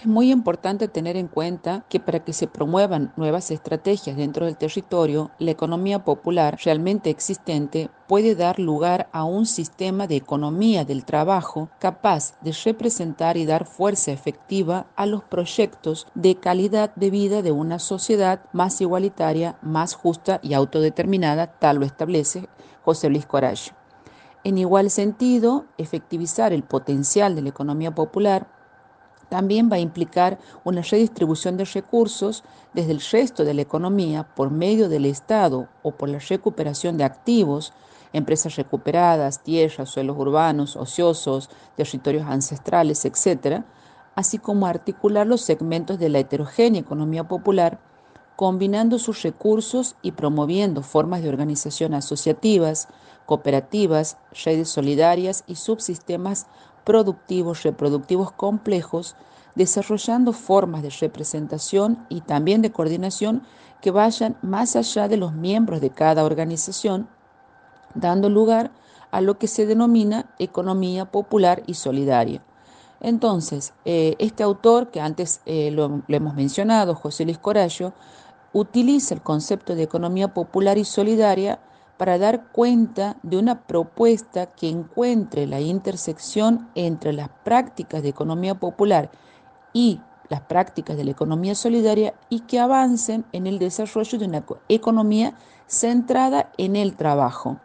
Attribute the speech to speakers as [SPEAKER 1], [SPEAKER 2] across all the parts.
[SPEAKER 1] Es muy importante tener en cuenta que para que se promuevan nuevas estrategias dentro del territorio, la economía popular realmente existente puede dar lugar a un sistema de economía del trabajo capaz de representar y dar fuerza efectiva a los proyectos de calidad de vida de una sociedad más igualitaria, más justa y autodeterminada, tal lo establece José Luis Corallo. En igual sentido, efectivizar el potencial de la economía popular también va a implicar una redistribución de recursos desde el resto de la economía por medio del Estado o por la recuperación de activos, empresas recuperadas, tierras, suelos urbanos, ociosos, territorios ancestrales, etc., así como articular los segmentos de la heterogénea economía popular, combinando sus recursos y promoviendo formas de organización asociativas, cooperativas, redes solidarias y subsistemas productivos reproductivos complejos, desarrollando formas de representación y también de coordinación que vayan más allá de los miembros de cada organización, dando lugar a lo que se denomina economía popular y solidaria. Entonces, eh, este autor, que antes eh, lo, lo, hemos mencionado, José Luis Corallo, utiliza el concepto de economía popular y solidaria para dar cuenta de una propuesta que encuentre la intersección entre las prácticas de economía popular y las prácticas de la economía solidaria y que avancen en el desarrollo de una economía centrada en el trabajo.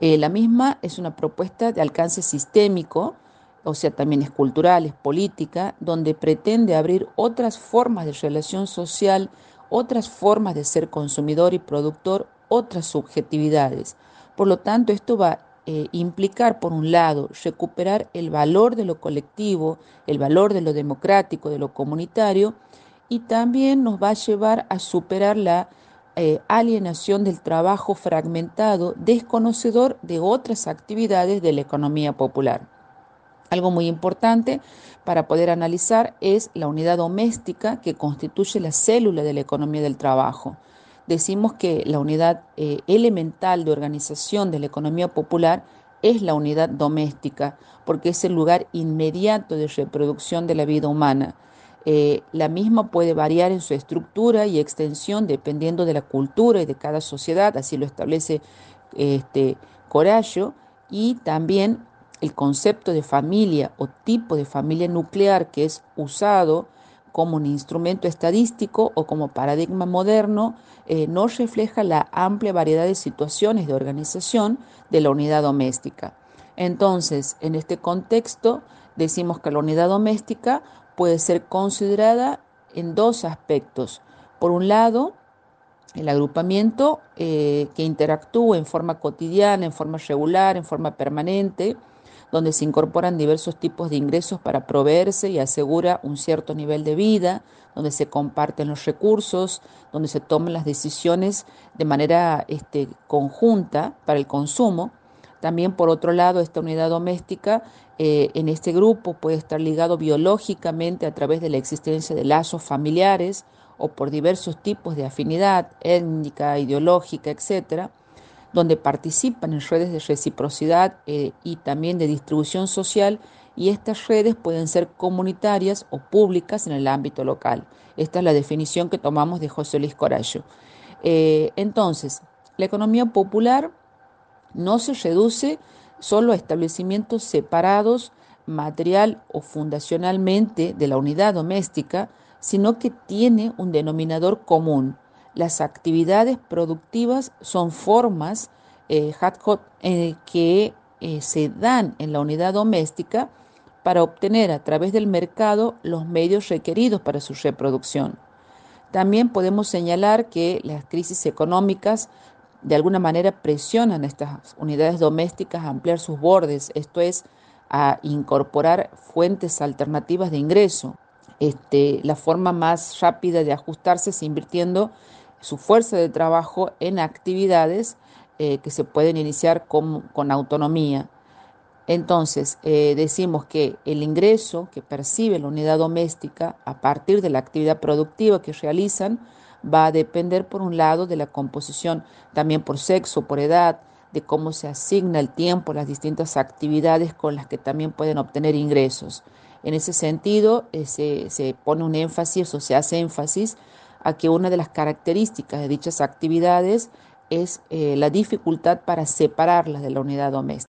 [SPEAKER 1] Eh, la misma es una propuesta de alcance sistémico, o sea, también es cultural, es política, donde pretende abrir otras formas de relación social, otras formas de ser consumidor y productor, otras subjetividades. Por lo tanto, esto va a eh, implicar, por un lado, recuperar el valor de lo colectivo, el valor de lo democrático, de lo comunitario, y también nos va a llevar a superar la eh, alienación del trabajo fragmentado, desconocedor de otras actividades de la economía popular. Algo muy importante para poder analizar es la unidad doméstica que constituye la célula de la economía del trabajo decimos que la unidad eh, elemental de organización de la economía popular es la unidad doméstica, porque es el lugar inmediato de reproducción de la vida humana. Eh, la misma puede variar en su estructura y extensión dependiendo de la cultura y de cada sociedad, así lo establece este, Corallo, y también el concepto de familia o tipo de familia nuclear que es usado como un instrumento estadístico o como paradigma moderno eh, no refleja la amplia variedad de situaciones de organización de la unidad doméstica. Entonces, en este contexto, decimos que la unidad doméstica puede ser considerada en dos aspectos. Por un lado, el agrupamiento eh, que interactúa en forma cotidiana, en forma regular, en forma permanente, donde se incorporan diversos tipos de ingresos para proveerse y asegura un cierto nivel de vida, donde se comparten los recursos, donde se toman las decisiones de manera este, conjunta para el consumo. También, por otro lado, esta unidad doméstica eh, en este grupo puede estar ligado biológicamente a través de la existencia de lazos familiares o por diversos tipos de afinidad étnica, ideológica, etcétera donde participan en redes de reciprocidad eh, y también de distribución social y estas redes pueden ser comunitarias o públicas en el ámbito local. Esta es la definición que tomamos de José Luis Corallo. Eh, entonces, la economía popular no se reduce solo a establecimientos separados material o fundacionalmente de la unidad doméstica, sino que tiene un denominador común, las actividades productivas son formas eh, eh que eh, se dan en la unidad doméstica para obtener a través del mercado los medios requeridos para su reproducción. También podemos señalar que las crisis económicas de alguna manera presionan a estas unidades domésticas a ampliar sus bordes, esto es, a incorporar fuentes alternativas de ingreso. Este, la forma más rápida de ajustarse es invirtiendo su fuerza de trabajo en actividades eh, que se pueden iniciar con, autonomía. Entonces, eh, decimos que el ingreso que percibe la unidad doméstica a partir de la actividad productiva que realizan va a depender, por un lado, de la composición también por sexo, por edad, de cómo se asigna el tiempo, las distintas actividades con las que también pueden obtener ingresos. En ese sentido, eh, se, pone un énfasis o se hace énfasis a que una de las características de dichas actividades es eh, la dificultad para separarlas de la unidad doméstica.